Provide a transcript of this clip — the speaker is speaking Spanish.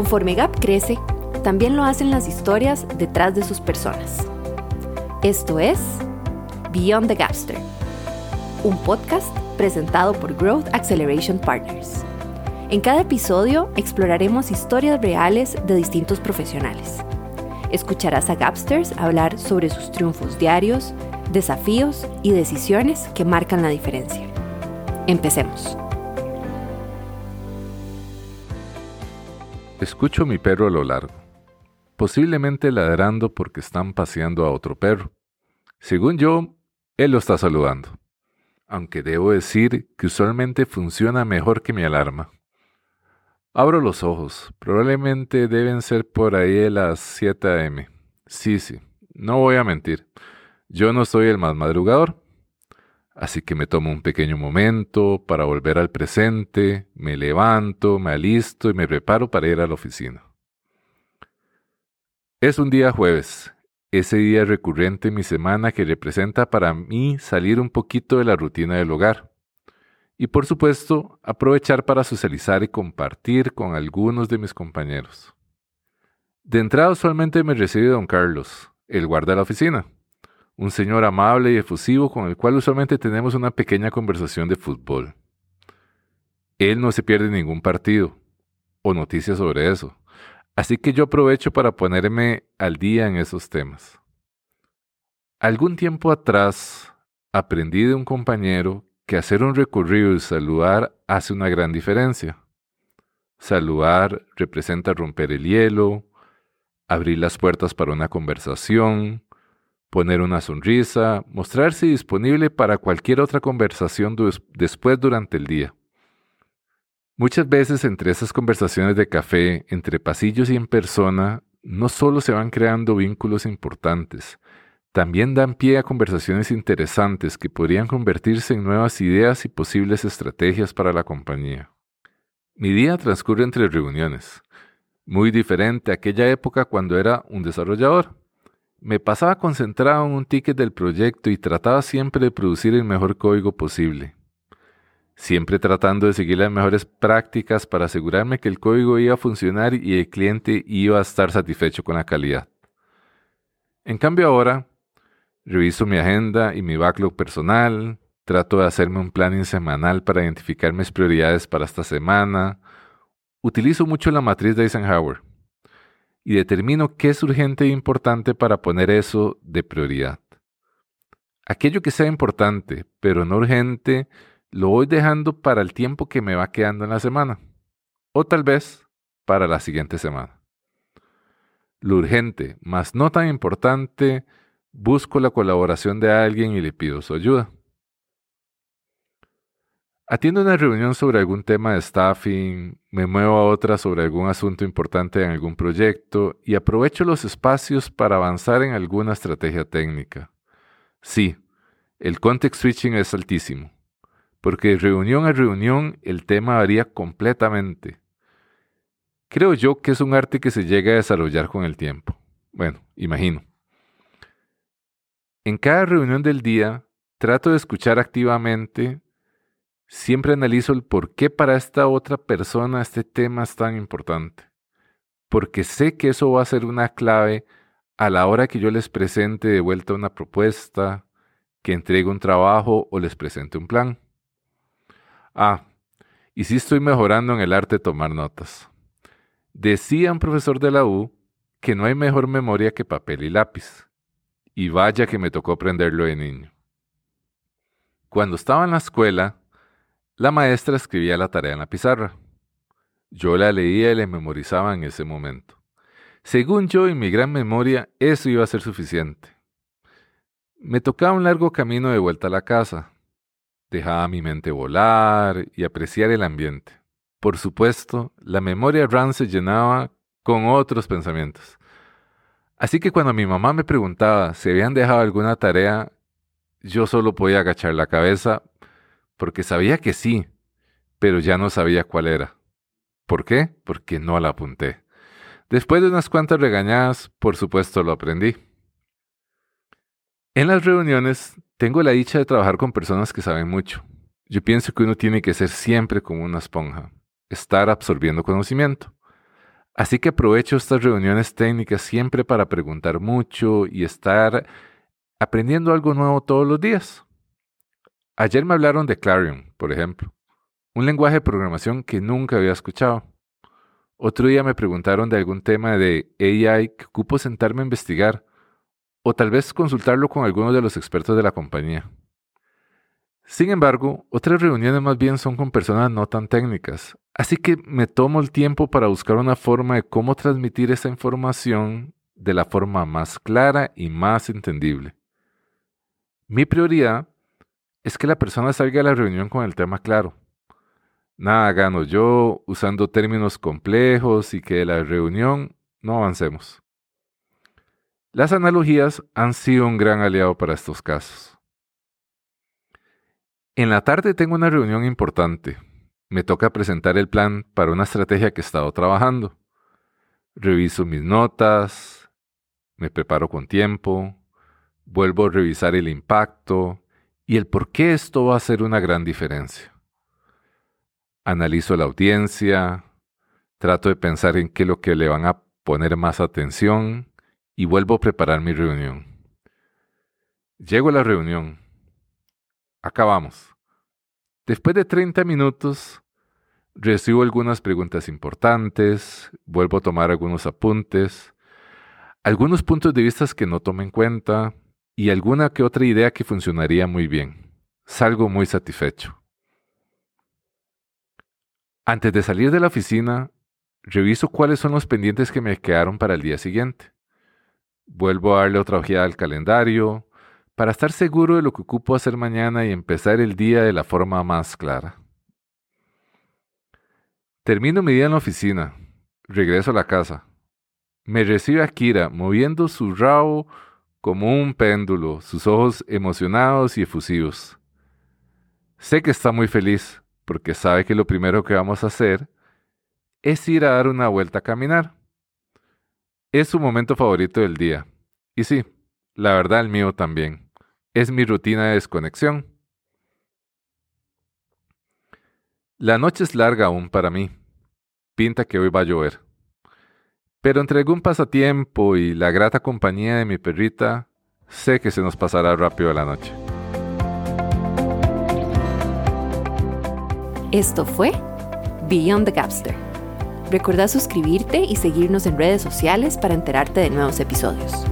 Conforme Gap crece, también lo hacen las historias detrás de sus personas. Esto es Beyond the Gapster, un podcast presentado por Growth Acceleration Partners. En cada episodio exploraremos historias reales de distintos profesionales. Escucharás a Gapsters hablar sobre sus triunfos diarios, desafíos y decisiones que marcan la diferencia. Empecemos. Escucho a mi perro a lo largo, posiblemente ladrando porque están paseando a otro perro. Según yo, él lo está saludando, aunque debo decir que usualmente funciona mejor que mi alarma. Abro los ojos, probablemente deben ser por ahí de las 7 a.m. Sí, sí, no voy a mentir, yo no soy el más madrugador, Así que me tomo un pequeño momento para volver al presente, me levanto, me alisto y me preparo para ir a la oficina. Es un día jueves, ese día recurrente en mi semana que representa para mí salir un poquito de la rutina del hogar. Y por supuesto, aprovechar para socializar y compartir con algunos de mis compañeros. De entrada usualmente me recibe don Carlos, el guarda de la oficina un señor amable y efusivo con el cual usualmente tenemos una pequeña conversación de fútbol. Él no se pierde ningún partido o noticias sobre eso, así que yo aprovecho para ponerme al día en esos temas. Algún tiempo atrás aprendí de un compañero que hacer un recorrido y saludar hace una gran diferencia. Saludar representa romper el hielo, abrir las puertas para una conversación, poner una sonrisa, mostrarse disponible para cualquier otra conversación después durante el día. Muchas veces entre esas conversaciones de café, entre pasillos y en persona, no solo se van creando vínculos importantes, también dan pie a conversaciones interesantes que podrían convertirse en nuevas ideas y posibles estrategias para la compañía. Mi día transcurre entre reuniones, muy diferente a aquella época cuando era un desarrollador. Me pasaba concentrado en un ticket del proyecto y trataba siempre de producir el mejor código posible. Siempre tratando de seguir las mejores prácticas para asegurarme que el código iba a funcionar y el cliente iba a estar satisfecho con la calidad. En cambio ahora, reviso mi agenda y mi backlog personal, trato de hacerme un planning semanal para identificar mis prioridades para esta semana, utilizo mucho la matriz de Eisenhower y determino qué es urgente e importante para poner eso de prioridad. Aquello que sea importante, pero no urgente, lo voy dejando para el tiempo que me va quedando en la semana. O tal vez para la siguiente semana. Lo urgente, más no tan importante, busco la colaboración de alguien y le pido su ayuda. Atiendo una reunión sobre algún tema de staffing, me muevo a otra sobre algún asunto importante en algún proyecto y aprovecho los espacios para avanzar en alguna estrategia técnica. Sí, el context switching es altísimo, porque de reunión a reunión el tema varía completamente. Creo yo que es un arte que se llega a desarrollar con el tiempo. Bueno, imagino. En cada reunión del día trato de escuchar activamente siempre analizo el por qué para esta otra persona este tema es tan importante. Porque sé que eso va a ser una clave a la hora que yo les presente de vuelta una propuesta, que entregue un trabajo o les presente un plan. Ah, y sí estoy mejorando en el arte de tomar notas. Decía un profesor de la U que no hay mejor memoria que papel y lápiz. Y vaya que me tocó aprenderlo de niño. Cuando estaba en la escuela, la maestra escribía la tarea en la pizarra. Yo la leía y la memorizaba en ese momento. Según yo y mi gran memoria, eso iba a ser suficiente. Me tocaba un largo camino de vuelta a la casa. Dejaba mi mente volar y apreciar el ambiente. Por supuesto, la memoria RAM se llenaba con otros pensamientos. Así que cuando mi mamá me preguntaba si habían dejado alguna tarea, yo solo podía agachar la cabeza porque sabía que sí, pero ya no sabía cuál era. ¿Por qué? Porque no la apunté. Después de unas cuantas regañadas, por supuesto lo aprendí. En las reuniones tengo la dicha de trabajar con personas que saben mucho. Yo pienso que uno tiene que ser siempre como una esponja, estar absorbiendo conocimiento. Así que aprovecho estas reuniones técnicas siempre para preguntar mucho y estar aprendiendo algo nuevo todos los días. Ayer me hablaron de Clarion, por ejemplo, un lenguaje de programación que nunca había escuchado. Otro día me preguntaron de algún tema de AI que ocupo sentarme a investigar, o tal vez consultarlo con algunos de los expertos de la compañía. Sin embargo, otras reuniones más bien son con personas no tan técnicas, así que me tomo el tiempo para buscar una forma de cómo transmitir esa información de la forma más clara y más entendible. Mi prioridad es que la persona salga a la reunión con el tema claro. Nada gano yo usando términos complejos y que de la reunión no avancemos. Las analogías han sido un gran aliado para estos casos. En la tarde tengo una reunión importante. Me toca presentar el plan para una estrategia que he estado trabajando. Reviso mis notas, me preparo con tiempo, vuelvo a revisar el impacto y el por qué esto va a hacer una gran diferencia. Analizo la audiencia, trato de pensar en qué es lo que le van a poner más atención y vuelvo a preparar mi reunión. Llego a la reunión. Acabamos. Después de 30 minutos, recibo algunas preguntas importantes, vuelvo a tomar algunos apuntes, algunos puntos de vista que no tomé en cuenta y alguna que otra idea que funcionaría muy bien. Salgo muy satisfecho. Antes de salir de la oficina, reviso cuáles son los pendientes que me quedaron para el día siguiente. Vuelvo a darle otra ojeada al calendario para estar seguro de lo que ocupo hacer mañana y empezar el día de la forma más clara. Termino mi día en la oficina, regreso a la casa. Me recibe Akira moviendo su rabo como un péndulo, sus ojos emocionados y efusivos. Sé que está muy feliz porque sabe que lo primero que vamos a hacer es ir a dar una vuelta a caminar. Es su momento favorito del día. Y sí, la verdad el mío también. Es mi rutina de desconexión. La noche es larga aún para mí. Pinta que hoy va a llover. Pero entre algún pasatiempo y la grata compañía de mi perrita, sé que se nos pasará rápido la noche. Esto fue Beyond the Gapster. Recuerda suscribirte y seguirnos en redes sociales para enterarte de nuevos episodios.